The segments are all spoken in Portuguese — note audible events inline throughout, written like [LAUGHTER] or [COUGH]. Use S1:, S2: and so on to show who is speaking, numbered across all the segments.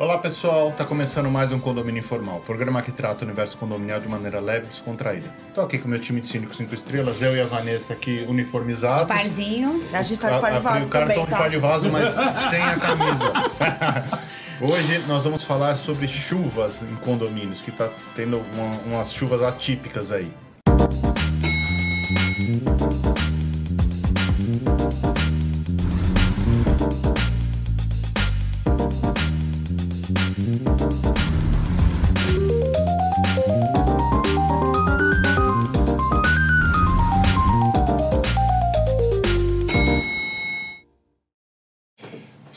S1: Olá pessoal, tá começando mais um Condomínio Informal, programa que trata o universo condominial de maneira leve e descontraída. Tô aqui com o meu time de cínicos 5 estrelas, eu e a Vanessa aqui uniformizados.
S2: Parzinho.
S3: A gente tá de par de vaso
S1: O cara
S3: também,
S1: tá de
S3: tá?
S1: par de vaso, mas sem a camisa. [LAUGHS] Hoje nós vamos falar sobre chuvas em condomínios, que tá tendo uma- umas chuvas atípicas aí.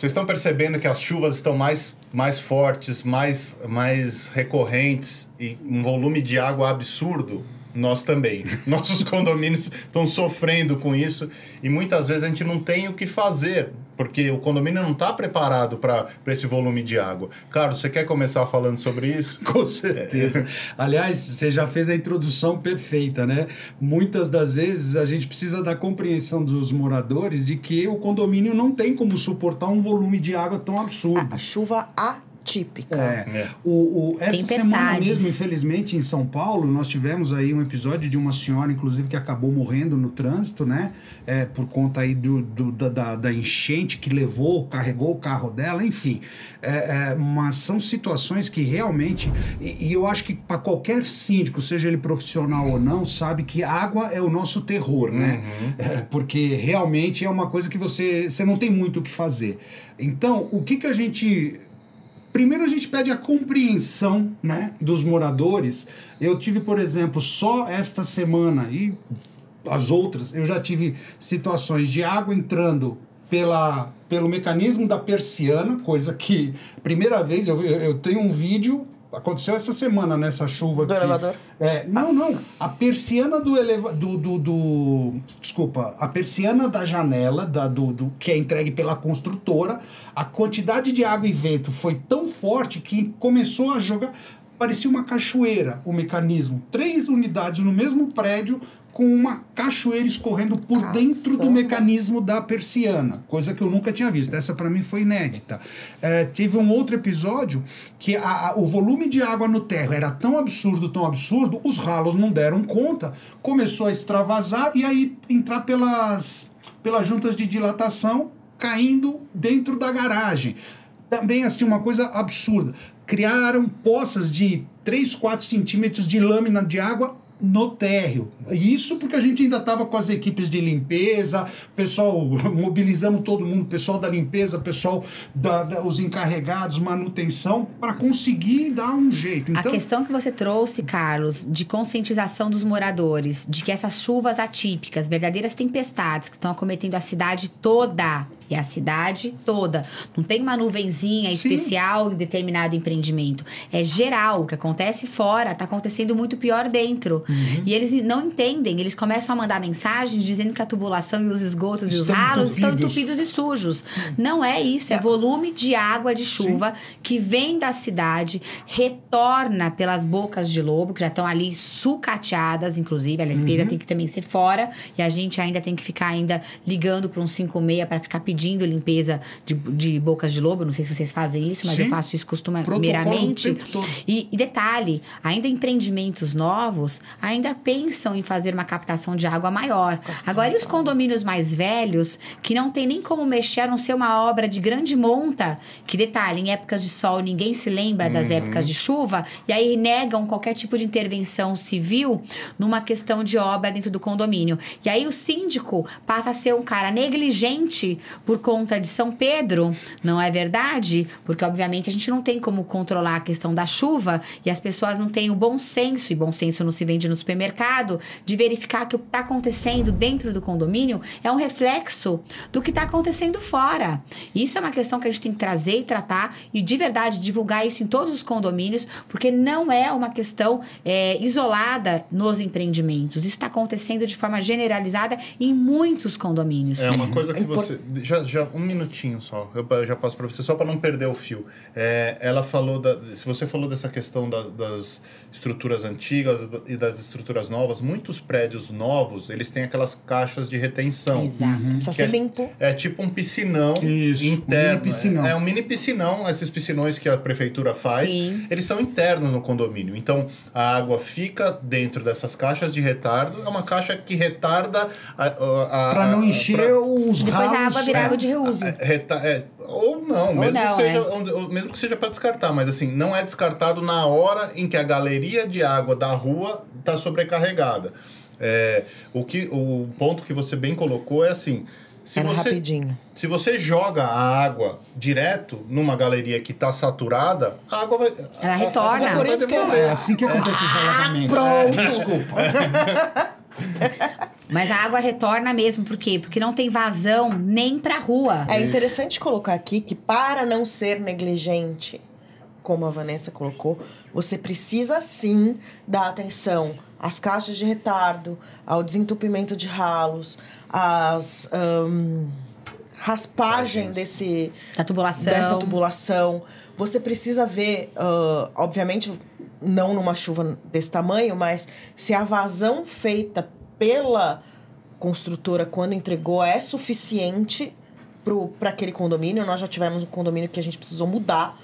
S1: Vocês estão percebendo que as chuvas estão mais, mais fortes, mais, mais recorrentes e um volume de água absurdo? Nós também. [LAUGHS] Nossos condomínios estão sofrendo com isso e muitas vezes a gente não tem o que fazer, porque o condomínio não está preparado para esse volume de água. Carlos, você quer começar falando sobre isso? [LAUGHS]
S4: Com certeza. Aliás, você já fez a introdução perfeita, né? Muitas das vezes a gente precisa da compreensão dos moradores de que o condomínio não tem como suportar um volume de água tão absurdo.
S3: A chuva atípica.
S4: É.
S1: É.
S4: O, o- essa semana mesmo, infelizmente, em São Paulo, nós tivemos aí um episódio de uma senhora, inclusive, que acabou morrendo no trânsito, né? É, por conta aí do, do- da, da- enchente que levou, carregou o carro dela, enfim. É, é, mas são situações que realmente. E, e eu acho que para qualquer síndico, seja ele profissional ou não, sabe que água é o nosso terror, né? É, porque realmente é uma coisa que você, você não tem muito o que fazer. Então, o que, que a gente Primeiro a gente pede a compreensão né, dos moradores. Eu tive, por exemplo, só esta semana e as outras, eu já tive situações de água entrando pela, pelo mecanismo da persiana, coisa que, primeira vez, eu, eu tenho um vídeo, aconteceu essa semana nessa chuva
S3: Do
S4: aqui.
S3: elevador?
S4: É, não, não. A persiana do eleva do, do, do- Desculpa. A persiana da janela, da, do, do- que é entregue pela construtora, a quantidade de água e vento foi tão forte que começou a jogar. Parecia uma cachoeira o mecanismo. Três unidades no mesmo prédio com uma cachoeira escorrendo por
S3: Caramba.
S4: dentro do mecanismo da persiana, coisa que eu nunca tinha visto. Essa para mim foi inédita. É, teve um outro episódio que a- a- o volume de água no térreo era tão absurdo, tão absurdo, os ralos não deram conta, começou a extravasar e aí entrar pelas, pelas juntas de dilatação, caindo dentro da garagem. Também, assim, uma coisa absurda. Criaram poças de 3, 4 centímetros de lâmina de água no térreo. Isso porque a gente ainda estava com as equipes de limpeza, pessoal [LAUGHS] mobilizando todo mundo, pessoal da limpeza, pessoal da, da- os encarregados, manutenção, para conseguir dar um jeito.
S2: A
S4: Então,
S2: questão que você trouxe, Carlos, de conscientização dos moradores, de que essas chuvas atípicas, verdadeiras tempestades que estão acometendo a cidade toda, e a cidade toda, não tem uma nuvenzinha
S4: Sim.
S2: especial em determinado empreendimento. É geral, o que acontece fora, está acontecendo muito pior dentro.
S4: Uhum.
S2: E eles não entendem, eles começam a mandar mensagens dizendo que a tubulação e os esgotos e os
S4: Estão
S2: ralos estão
S4: entupidos.
S2: entupidos e sujos. Não é isso, é volume de água de chuva que vem da cidade, retorna pelas bocas de lobo, que já estão ali sucateadas, inclusive. A limpeza tem que também ser fora. E a gente ainda tem que ficar ainda ligando para um 56 para ficar pedindo limpeza de, de bocas de lobo. Não sei se vocês fazem isso, mas
S4: Sim.
S2: eu faço isso costumeiramente. E, e detalhe, ainda empreendimentos novos ainda pensam em fazer uma captação de água maior. Agora, e os condomínios mais velhos, que não tem nem como mexer, a não ser uma obra de grande monta, que detalhe, em épocas de sol ninguém se lembra das épocas de chuva, e aí negam qualquer tipo de intervenção civil numa questão de obra dentro do condomínio. E aí o síndico passa a ser um cara negligente por conta de São Pedro, não é verdade? Porque, obviamente, a gente não tem como controlar a questão da chuva e as pessoas não têm o bom senso, e bom senso não se vende no supermercado, de verificar que o que está acontecendo dentro do condomínio é um reflexo do que está acontecendo fora. Isso é uma questão que a gente tem que trazer e tratar e, de verdade, divulgar isso em todos os condomínios, porque não é uma questão é, isolada nos empreendimentos. Isso está acontecendo de forma generalizada em muitos condomínios.
S1: É uma coisa que
S3: É
S1: você. Já, já um minutinho só. Eu, eu já passo para você, só para não perder o fio. É, ela falou, da, se você falou dessa questão da, das estruturas antigas e das estruturas novas, muitos prédios novos, eles têm aquelas caixas de retenção.
S2: Exato.
S3: Precisa
S1: Que
S3: ser
S1: é-
S3: limpo.
S1: É tipo um piscinão
S4: Isso, um
S1: interno.
S4: mini piscinão.
S1: É, é um mini piscinão, esses piscinões que a prefeitura faz,
S2: Sim.
S1: eles são internos no condomínio. Então, a água fica dentro dessas caixas de retardo. É uma caixa que retarda a... a,
S4: Pra não
S1: a-
S4: encher
S1: pra-
S4: os
S2: Depois a
S4: ralos.
S2: água vira
S4: é.
S2: água de reuso.
S1: é, reta- é, ou não, mesmo,
S2: não,
S1: que seja,
S2: é.
S1: ou mesmo que seja para descartar, mas assim, não é descartado na hora em que a galeria de água da rua está sobrecarregada. É, o, que, o ponto que você bem colocou é assim: se
S3: Era
S1: você,
S3: rapidinho.
S1: se você joga a água direto numa galeria que está saturada, a água vai.
S2: Ela
S1: a-
S2: retorna.
S1: a água
S3: Por
S1: vai
S3: isso que.
S4: É assim que acontece os alagamentos.
S3: pronto.
S4: É, [LAUGHS] desculpa. [LAUGHS]
S2: Mas a água retorna mesmo, por quê? Porque não tem vazão nem pra rua.
S3: É interessante colocar aqui que para não ser negligente, como a Vanessa colocou, você precisa sim dar atenção às caixas de retardo, ao desentupimento de ralos, às ahn, raspagem desse
S2: Da tubulação.
S3: dessa tubulação. Você precisa ver, ah, obviamente, não numa chuva desse tamanho, mas se a vazão feita pela construtora quando entregou é suficiente para aquele condomínio. Nós já tivemos um condomínio que a gente precisou mudar,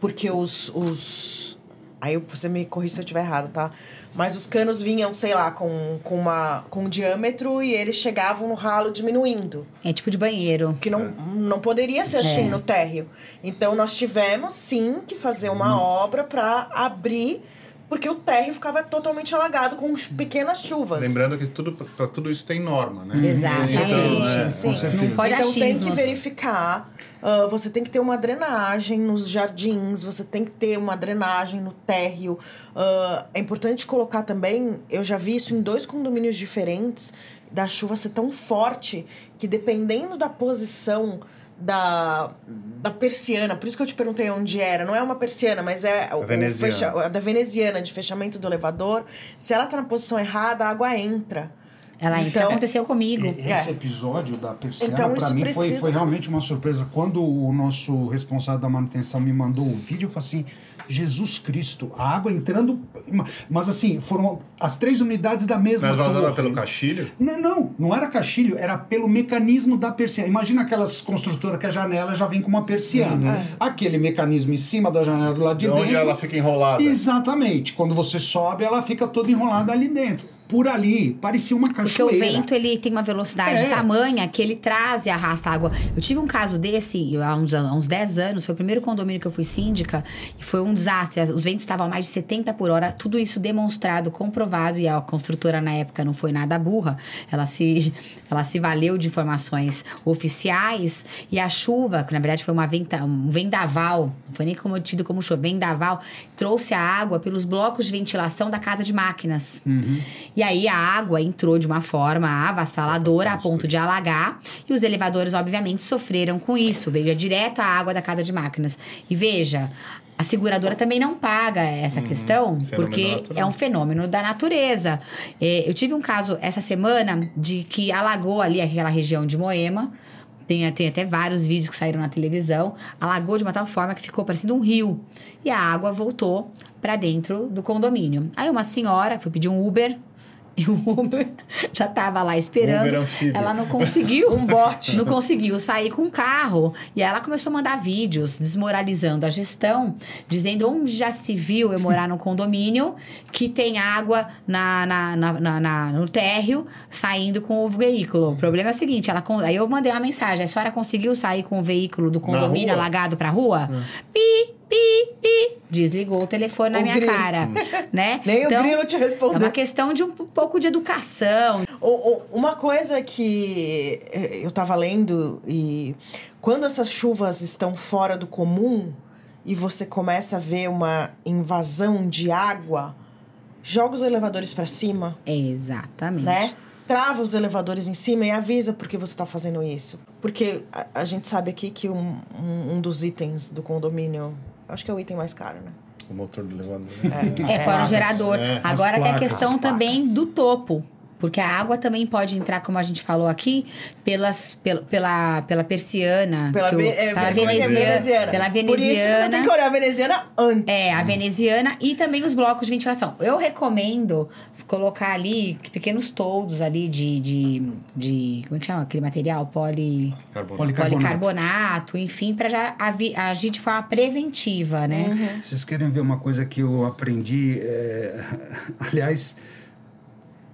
S3: porque os. os... Aí você me corrige se eu estiver errado, tá? Mas os canos vinham, sei lá, com, com, uma, com um diâmetro e eles chegavam no ralo diminuindo.
S2: É tipo de banheiro.
S3: Que não, não poderia ser assim no térreo. Então, nós tivemos, sim, que fazer uma obra para abrir, porque o térreo ficava totalmente alagado com pequenas chuvas.
S1: Lembrando que tudo, para tudo isso tem norma, né?
S2: Exatamente.
S1: Então, é,
S3: sim.
S2: Não pode
S3: então, tem que
S2: achismos.
S3: verificar. ah, você tem que ter uma drenagem nos jardins, você tem que ter uma drenagem no térreo. Ah, é importante colocar também, eu já vi isso em dois condomínios diferentes, da chuva ser tão forte que dependendo da posição da, da persiana, por isso que eu te perguntei onde era, não é uma persiana, mas é
S1: veneziana.
S3: fecha- a da veneziana, de fechamento do elevador. Se ela tá na posição errada, a água entra.
S2: Ela
S3: Então-
S2: aconteceu comigo.
S4: Esse
S3: É.
S4: episódio da persiana,
S3: Então,
S4: pra
S3: isso
S4: mim, foi,
S3: precisa-
S4: foi realmente uma surpresa. Quando o nosso responsável da manutenção me mandou o vídeo, eu falei assim: Jesus Cristo, a água entrando. Mas assim, foram as três unidades da mesma
S1: Mas vazava
S4: torre.
S1: pelo caixilho?
S4: Não, não, não era caixilho, era pelo mecanismo da persiana. Imagina aquelas construtoras que a janela já vem com uma persiana. Aquele mecanismo em cima da janela do lado de
S1: De
S4: dentro.
S1: onde ela fica enrolada?
S4: Exatamente. Quando você sobe, ela fica toda enrolada ali dentro. Por ali, parecia uma
S2: Porque
S4: cachoeira.
S2: o vento, ele tem uma velocidade
S4: É.
S2: tamanha que ele traz e arrasta água. Eu tive um caso desse há uns, há uns 10 anos, foi o primeiro condomínio que eu fui síndica, e foi um desastre. Os ventos estavam a mais de 70 por hora, tudo isso demonstrado, comprovado, e a construtora na época não foi nada burra. Ela se, [LAUGHS] ela se valeu de informações oficiais, e a chuva, que na verdade foi uma venta, um vendaval, não foi nem como tido como chuva, vendaval, trouxe a água pelos blocos de ventilação da casa de máquinas. E aí a água entrou de uma forma avassaladora a ponto de alagar. E os elevadores, obviamente, sofreram com isso. Veio direto a água da casa de máquinas. E veja. A seguradora também não paga essa questão,
S1: Fenômeno
S2: porque
S1: natural.
S2: é um fenômeno da natureza. É, eu tive um caso essa semana de que alagou ali aquela região de Moema. Tem, tem até vários vídeos que saíram na televisão. Alagou de uma tal forma que ficou parecendo um rio. E a água voltou para dentro do condomínio. Aí uma senhora foi pedir um Uber. E o Uber [LAUGHS] já tava lá esperando.
S1: Uber anfíbio.
S2: Ela não conseguiu.
S3: Um bote.
S2: Não conseguiu sair com o carro. E aí ela começou a mandar vídeos desmoralizando a gestão, dizendo onde já se viu eu morar num condomínio que tem água na, na, na, na- na- no térreo saindo com o veículo. O problema é o seguinte: ela, aí eu mandei uma mensagem. A senhora conseguiu sair com o veículo do condomínio alagado pra rua? Pi, pi, pi. Desligou o telefone na
S3: O
S2: minha
S3: grilo.
S2: cara. né?
S3: Nem
S2: Então,
S3: o grilo te
S2: É uma
S3: respondeu.
S2: questão de um pouco de educação.
S3: Uma coisa que eh, eu tava lendo e quando essas chuvas estão fora do comum e você começa a ver uma invasão de água, joga os elevadores para cima,
S2: Exatamente.
S3: né? Trava os elevadores em cima e avisa por que você está fazendo isso. Porque a, a gente sabe aqui que um, um, um dos itens do condomínio, acho que é o item mais caro, né?
S1: O motor do elevador. né?
S2: É, fora o gerador.
S1: é.
S2: Agora tem a questão também do topo. Porque a água também pode entrar, como a gente falou aqui, pelas, pela, pela, pela persiana.
S3: Pela,
S2: que o-
S3: ve- é,
S2: pela
S3: como é que é
S2: veneziana. Pela
S3: Por isso que você
S2: veneziana.
S3: tem que olhar a veneziana antes.
S2: É, a veneziana e também os blocos de ventilação. Eu recomendo colocar ali pequenos toldos ali de, de, de como é que chama aquele material? Poli,
S1: Carbono.
S4: Policarbonato.
S2: policarbonato, enfim, para já avi- agir de forma preventiva, né?
S4: Vocês querem ver uma coisa que eu aprendi? é, [LAUGHS] Aliás,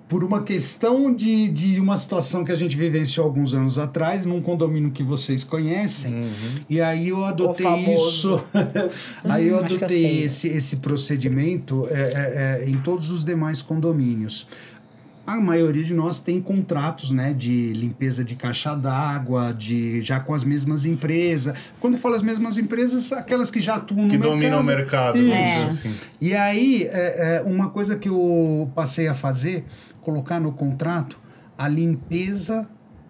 S4: por uma questão de, de uma situação que a gente vivenciou alguns anos atrás, num condomínio que vocês conhecem, e aí eu adotei isso. [LAUGHS] aí eu
S2: eu
S4: adotei
S2: sei.
S4: esse, esse procedimento é, é, é, em todos os demais condomínios. A maioria de nós tem contratos, né, de limpeza de caixa d'água, de já com as mesmas empresas. Quando eu falo as mesmas empresas, aquelas que já atuam no
S1: Que
S4: mercado.
S1: domina o mercado.
S4: Isso.
S1: dizer assim.
S4: E aí, é, é, uma coisa que eu passei a fazer, colocar no contrato a limpeza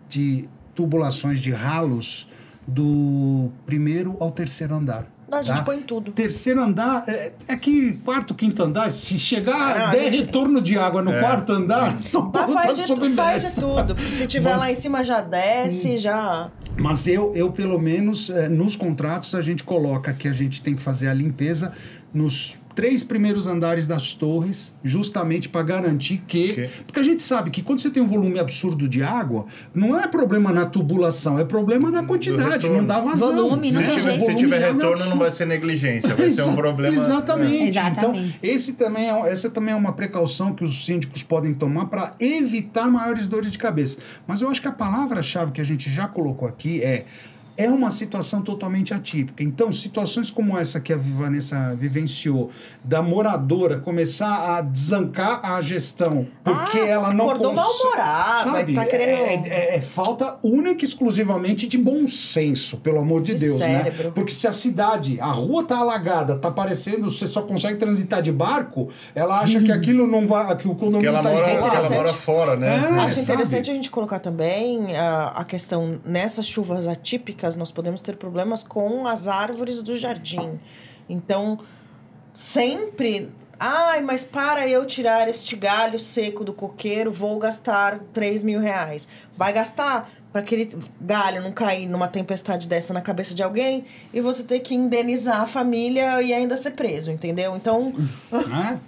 S4: de tubulações de ralos do primeiro ao terceiro andar.
S3: A gente
S4: tá?
S3: põe tudo.
S4: Terceiro andar, é, é que quarto, quinto andar, se chegar
S3: Ah, não,
S4: der
S3: gente-
S4: retorno de água no
S1: É.
S4: quarto andar, São
S3: Mas
S4: Paulo tá
S3: faz, de, tu- faz de tudo. Se tiver
S4: Mas-
S3: lá em cima, já desce, já.
S4: Mas eu, eu pelo menos, eh, nos contratos, a gente coloca que a gente tem que fazer a limpeza nos três primeiros andares das torres, justamente para garantir que.
S1: Que-
S4: Porque a gente sabe que quando você tem um volume absurdo de água, não é problema na tubulação, é problema na quantidade, não dá vazão.
S2: Volume, não
S1: Se
S2: tem
S1: tiver,
S2: jeito.
S1: se
S4: Volume
S1: tiver
S4: é
S1: retorno, não vai ser negligência, vai ser um problema.
S4: Exatamente.
S2: É. Exatamente.
S4: Então, esse também é, essa também é uma precaução que os síndicos podem tomar para evitar maiores dores de cabeça. Mas eu acho que a palavra-chave que a gente já colocou aqui é. É uma situação totalmente atípica. Então, situações como essa que a Vanessa vivenciou, da moradora começar a desancar a gestão, porque
S3: Ah,
S4: ela não
S3: acordou
S4: cons-
S3: mal-humorada,
S4: Sabe?
S3: tá
S4: É-
S3: querendo-
S4: é, é falta única e exclusivamente de bom senso, pelo amor de,
S3: De
S4: Deus,
S3: cérebro.
S4: né? Porque se a cidade, a rua tá alagada, tá parecendo, você só consegue transitar de barco, ela acha que aquilo não vai, que o condomínio
S1: ela
S4: tá
S1: mora, ela mora fora, né?
S4: É,
S3: Acho
S4: sabe?
S3: interessante a gente colocar também a, a questão, nessas chuvas atípicas, nós podemos ter problemas com as árvores do jardim. Então, sempre. Ai, mas para eu tirar este galho seco do coqueiro, vou gastar 3 mil reais. Vai gastar para aquele galho não cair numa tempestade dessa na cabeça de alguém e você ter que indenizar a família e ainda ser preso, entendeu? Então, [LAUGHS]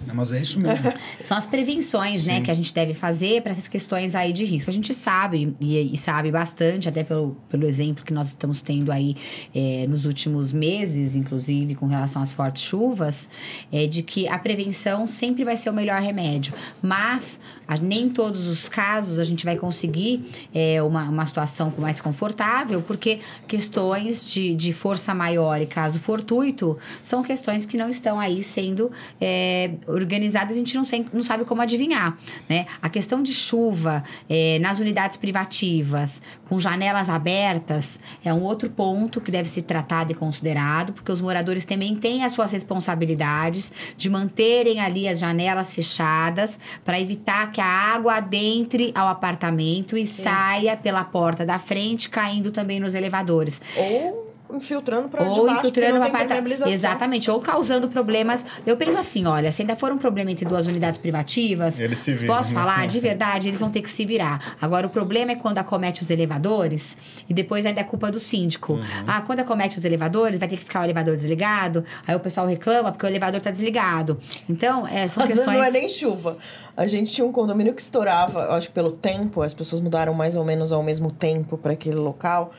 S4: É, mas é isso mesmo. [LAUGHS]
S2: São as prevenções, né, que a gente deve fazer para essas questões aí de risco. A gente sabe, e, e sabe bastante, até pelo, pelo exemplo que nós estamos tendo aí é, nos últimos meses, inclusive com relação às fortes chuvas, é de que a prevenção sempre vai ser o melhor remédio. Mas a- nem todos os casos a gente vai conseguir é, uma, uma situação mais confortável, porque questões de, de força maior e caso fortuito são questões que não estão aí sendo é, organizadas, a gente não, sem- não sabe como adivinhar. Né? A questão de chuva é, nas unidades privativas, com janelas abertas, é um outro ponto que deve ser tratado e considerado, porque os moradores também têm as suas responsabilidades de manterem ali as janelas fechadas para evitar que a água adentre ao apartamento e saia pela porta da frente, caindo também nos elevadores.
S3: ou infiltrando para
S2: Ou infiltrando
S3: não
S2: parte. Exatamente, ou causando problemas. Eu penso assim: olha, se ainda for um problema entre duas unidades privativas,
S1: Eles se viram,
S2: posso
S1: né?
S2: falar, [LAUGHS] de verdade, eles vão ter que se virar. Agora, o problema é quando acomete os elevadores e depois ainda é culpa do síndico.
S1: Uhum.
S2: Ah, quando acomete os elevadores, vai ter que ficar o elevador desligado, aí o pessoal reclama porque o elevador tá desligado. Então, é, são
S3: Às
S2: questões.
S3: vezes não é nem chuva. A gente tinha um condomínio que estourava, eu acho que pelo tempo, as pessoas mudaram mais ou menos ao mesmo tempo para aquele local.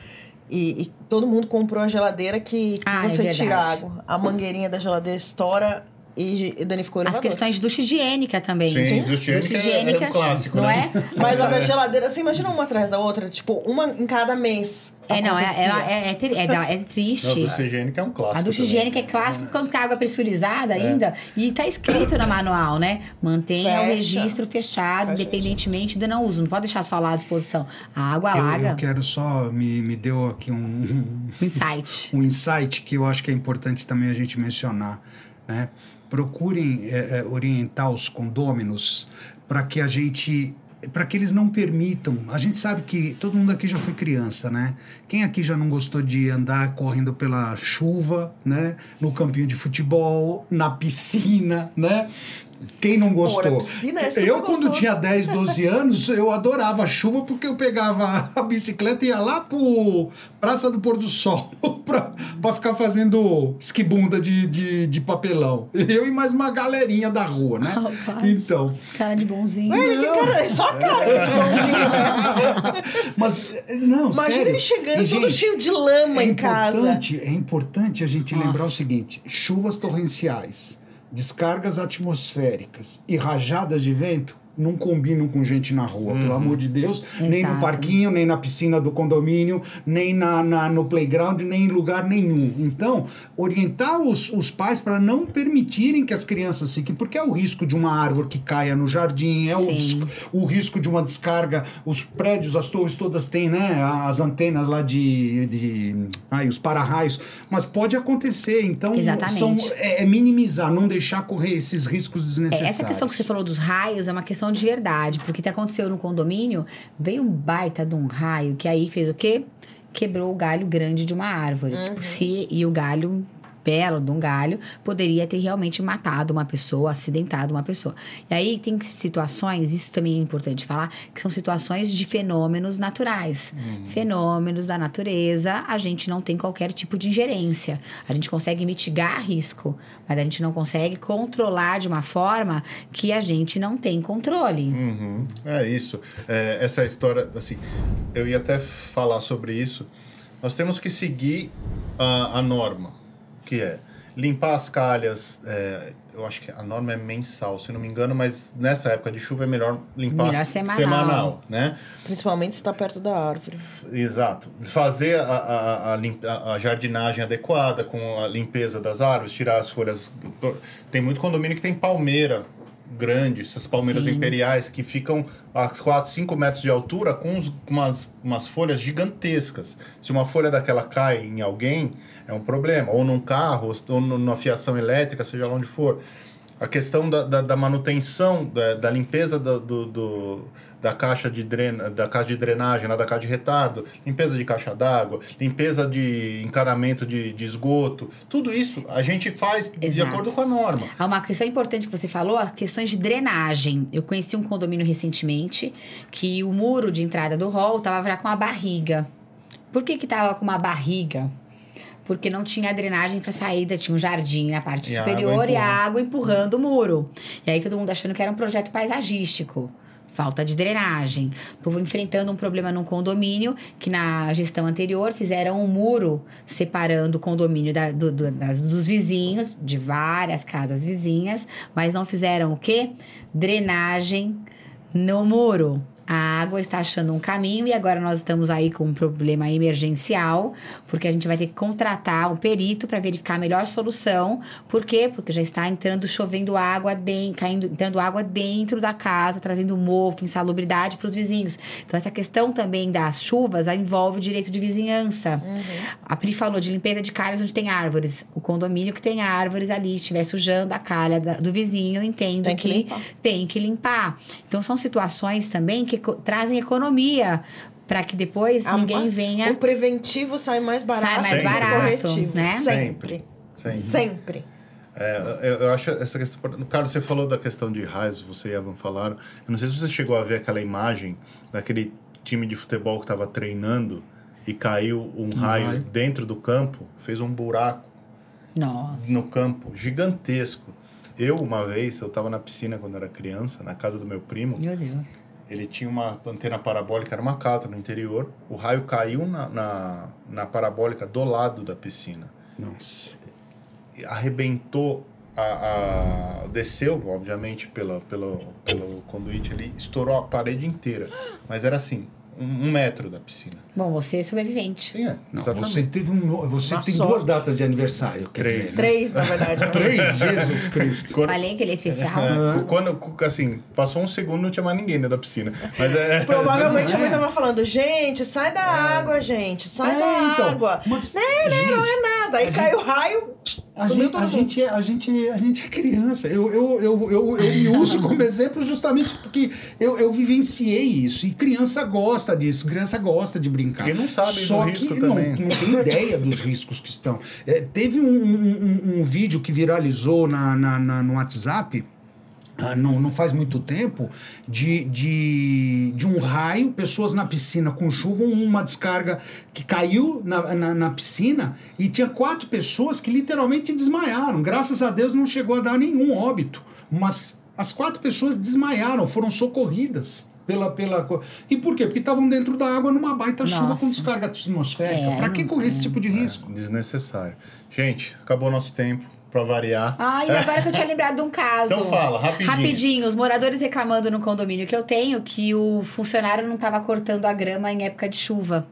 S3: E, e todo mundo comprou a geladeira que, que
S2: Ah, é
S3: você tira
S2: verdade.
S3: água. A mangueirinha da geladeira estoura e, danificou o
S2: As
S3: elevador.
S2: questões de ducha higiênica também.
S1: Sim,
S3: Sim.
S1: ducha higiênica
S2: Ducha
S1: é-
S2: higiênica,
S1: é um clássico,
S2: não
S1: né?
S2: é?
S3: Mas a da
S1: É.
S3: geladeira, você imagina uma atrás da outra? Tipo, uma em cada mês.
S2: É, não, é, é, é, é, é é triste.
S1: Não, a ducha higiênica é um clássico.
S2: A ducha
S1: também.
S2: higiênica é clássico quando tem água pressurizada ainda. E tá escrito no manual, né? Mantenha o
S3: Fecha.
S2: registro fechado,
S3: Fecha.
S2: independentemente do não uso. Não pode deixar só lá à disposição. A água
S4: Eu, eu
S2: alaga.
S4: quero só, me, me deu aqui um,
S2: Insight.
S4: um insight que eu acho que é importante também a gente mencionar, né? Procurem é, é, orientar os condôminos para que a gente para que eles não permitam. A gente sabe que todo mundo aqui já foi criança, né? Quem aqui já não gostou de andar correndo pela chuva, né? No campinho de futebol, na piscina, né? Quem não gostou?
S3: Pô, a piscina é super
S4: eu, quando
S3: gostoso.
S4: tinha 10, 12 anos, eu adorava a chuva porque eu pegava a bicicleta e ia lá pro Praça do Pôr do Sol [LAUGHS] pra, pra ficar fazendo esquibunda de, de, de papelão. Eu e mais uma galerinha da rua, né? [LAUGHS]
S2: Rapaz.
S4: Então.
S2: Cara de bonzinho.
S3: Ué, que cara, só a cara que bonzinho, né? [LAUGHS]
S4: Mas, não,
S3: Imagina
S4: sério.
S3: ele chegando
S4: E,
S3: todo
S4: gente,
S3: cheio de lama
S4: é
S3: em casa.
S4: É importante a gente lembrar o
S2: Nossa.
S4: seguinte: chuvas torrenciais, descargas atmosféricas e rajadas de vento não combinam com gente na rua, pelo amor de Deus. Nem no
S2: Exato.
S4: parquinho, nem na piscina do condomínio, nem na, na- no playground, nem em lugar nenhum. Então, orientar os, os pais para não permitirem que as crianças fiquem, porque é o risco de uma árvore que caia no jardim, é o,
S2: Sim.
S4: o risco de uma descarga. Os prédios, as torres todas têm, né? As antenas lá de. de ai, os para-raios. Mas pode acontecer. Então,
S2: Exatamente.
S4: são- é, é minimizar, não deixar correr esses riscos
S2: É,
S4: desnecessários.
S2: essa questão que você falou dos raios é uma questão de verdade, porque que aconteceu no condomínio, veio um baita de um raio que aí fez o quê? Quebrou o galho grande de uma árvore. Tipo, se, e o galho belo de um galho poderia ter realmente matado uma pessoa, acidentado uma pessoa. E aí tem situações, isso também é importante falar, que são situações de fenômenos naturais. Fenômenos da natureza, a gente não tem qualquer tipo de ingerência. A gente consegue mitigar risco, mas a gente não consegue controlar de uma forma que a gente não tem controle.
S1: Uhum. É isso. É, essa história, assim, eu ia até falar sobre isso. Nós temos que seguir a, a norma, que é limpar as calhas. é, eu acho que a norma é mensal, se não me engano, mas nessa época de chuva é melhor limpar
S2: Melhor semanal.
S1: né?
S3: Principalmente se está perto da árvore.
S1: Exato. Fazer a, a, a, a jardinagem adequada, com a limpeza das árvores, tirar as folhas. Tem muito condomínio que tem palmeira grande, essas palmeiras
S2: Sim.
S1: imperiais que ficam a 4, 5 metros de altura com uns- umas, umas folhas gigantescas. Se uma folha daquela cai em alguém, é um problema. Ou num carro, ou numa fiação elétrica, seja lá onde for. A questão da, da, da manutenção, da, da limpeza do, do- do- da caixa de drena, da caixa de drenagem, lá da caixa de retardo, limpeza de caixa d'água, limpeza de encanamento de, de esgoto, tudo isso a gente faz de
S2: Exato.
S1: acordo com a norma.
S2: Há uma questão importante que você falou, as questões de drenagem. Eu conheci um condomínio recentemente que o muro de entrada do hall estava com uma barriga. Por que que tava com uma barriga? Porque não tinha drenagem para saída, tinha um jardim na parte
S1: E a
S2: superior
S1: água
S2: e a água empurrando o muro. E aí todo mundo achando que era um projeto paisagístico. Falta de drenagem. Estou enfrentando um problema num condomínio que na gestão anterior fizeram um muro separando o condomínio da- do- do- das- dos vizinhos, de várias casas vizinhas, mas não fizeram o quê? Drenagem no muro. A água está achando um caminho e agora nós estamos aí com um problema emergencial, porque a gente vai ter que contratar um perito para verificar a melhor solução. Por quê? Porque já está entrando, chovendo água, dentro, caindo, entrando água dentro da casa, trazendo mofo, insalubridade para os vizinhos. Então, essa questão também das chuvas envolve o direito de vizinhança. A Pri falou de limpeza de calhas onde tem árvores. O condomínio que tem árvores ali, estiver sujando a calha da- do vizinho, eu entendo
S3: Tem que
S2: que tem que limpar. Então são situações também que eco- trazem economia para que depois
S3: A-
S2: ninguém
S3: O
S2: venha.
S3: preventivo sai mais barato
S2: Sai
S1: mais
S3: que o
S2: barato,
S3: corretivo.
S2: né?
S3: Sempre.
S1: Sempre.
S3: Sempre.
S1: É, eu, eu acho essa questão. Carlos, você falou da questão de raios, você e a Evan falaram. Eu não sei se você chegou a ver aquela imagem daquele time de futebol que estava treinando e caiu um raio
S4: raio.
S1: dentro do campo, fez um buraco
S2: Nossa.
S1: no campo gigantesco. Eu, uma vez, eu estava na piscina quando era criança, na casa do meu primo.
S2: Meu Deus.
S1: Ele tinha uma antena parabólica, era uma casa no interior. O raio caiu na, na, na parabólica do lado da piscina.
S4: Nossa.
S1: arrebentou a, a- desceu obviamente pela, pelo, pelo conduíte ali estourou a parede inteira mas era assim um, um metro da piscina
S2: Bom, você é sobrevivente.
S1: Sim, é,
S4: Não, você teve um. Você tem
S3: sorte.
S4: duas datas de aniversário. quer
S1: Três.
S4: dizer, né?
S3: Três, na verdade. né?
S4: Três, Jesus Cristo.
S1: Quando,
S2: Falei que ele é especial.
S1: é, cu- quando assim passou um segundo não tinha mais ninguém dentro da piscina mas é [LAUGHS]
S3: Provavelmente a mãe
S4: É.
S3: tava falando, gente, sai da água, gente, sai
S4: É,
S3: da
S4: então,
S3: água.
S4: Mas,
S3: Né, né, não
S4: gente,
S3: é nada. Aí
S4: a
S3: caiu o raio,
S4: A
S3: sumiu
S4: gente,
S3: todo
S4: a,
S3: mundo.
S4: gente, é- a, gente, a gente é criança. Eu, eu, eu, eu, eu me uso como [LAUGHS] exemplo justamente porque eu, eu vivenciei isso. E criança gosta disso, criança gosta de brincar.
S1: Porque não sabe do
S4: Só
S1: risco
S4: que
S1: também.
S4: Não, não tem ideia dos riscos que estão. É, teve um, um, um- um vídeo que viralizou na, na, na- no WhatsApp não, não faz muito tempo, de, de, de um raio, pessoas na piscina com chuva, uma descarga que caiu na, na, na piscina e tinha quatro pessoas que literalmente desmaiaram. Graças a Deus não chegou a dar nenhum óbito, mas as quatro pessoas desmaiaram, foram socorridas. Pela, pela... E por quê? Porque estavam dentro da água numa baita chuva
S2: Nossa.
S4: com descarga atmosférica.
S2: É,
S4: pra que correr esse tipo de risco?
S1: Desnecessário. Gente, acabou nosso tempo para variar.
S2: Ai, agora que eu tinha lembrado de um caso.
S1: Então fala, rapidinho.
S2: Rapidinho, os moradores reclamando no condomínio que eu tenho que o funcionário não estava cortando a grama em época de chuva.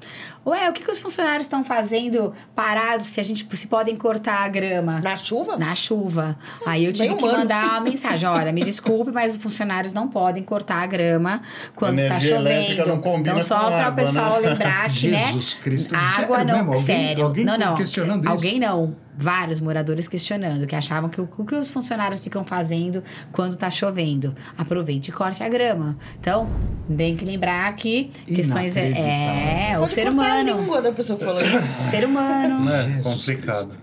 S2: Ué, o que, que os funcionários estão fazendo parados se a gente se podem cortar a grama?
S3: Na chuva?
S2: Na chuva. Aí eu tive
S3: Bem
S2: que
S3: humano.
S2: mandar uma mensagem: olha, me desculpe, mas os funcionários não podem cortar a grama quando está chovendo.
S1: não combina
S2: Então, só para o pessoal
S1: né?
S2: lembrar que, né?
S4: Jesus Cristo,
S2: Água
S4: sério
S2: não.
S4: mesmo? Alguém-
S2: sério.
S4: alguém
S2: não, não.
S4: questionando isso?
S2: Alguém não. Vários moradores questionando, que achavam que o, o que os funcionários ficam fazendo quando tá chovendo. Aproveite e corte a grama. Então, tem que lembrar que questões. É, é o ser
S3: cortar a
S2: humano.
S3: língua da pessoa que falou isso. [LAUGHS]
S2: Ser humano.
S1: É
S4: Jesus
S1: complicado.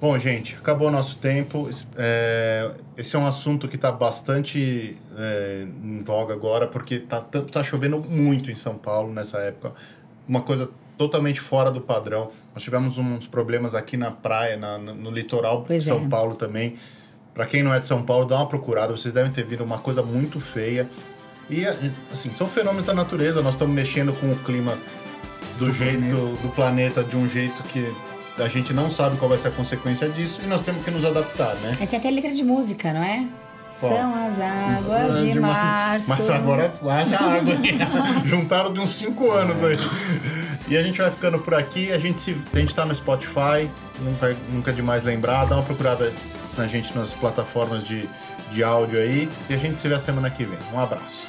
S1: Bom, gente, acabou o nosso tempo. É, esse é um assunto que está bastante é, em voga agora, porque tá, tá, tá chovendo muito em São Paulo nessa época. Uma coisa totalmente fora do padrão. Nós tivemos uns problemas aqui na praia, na- no, litoral de São
S2: é.
S1: Paulo também. Para quem não é de São Paulo, dá uma procurada. Vocês devem ter visto uma coisa muito feia. E, assim, são fenômenos da natureza. Nós estamos mexendo com o clima do,
S4: Do
S1: jeito
S4: planeta.
S1: do planeta de um jeito que a gente não sabe qual vai ser a consequência disso e nós temos que nos adaptar, né?
S2: Aí tem até letra de música, não é?
S1: Qual?
S2: São as águas de,
S1: mar-
S2: março.
S1: Mas agora haja água. [LAUGHS] Juntaram de uns 5 anos aí. E a gente vai ficando por aqui. A gente, se, a gente tá no Spotify, nunca, nunca é demais lembrar. Dá uma procurada na gente nas plataformas de, de áudio aí. E a gente se vê semana que vem. Um abraço.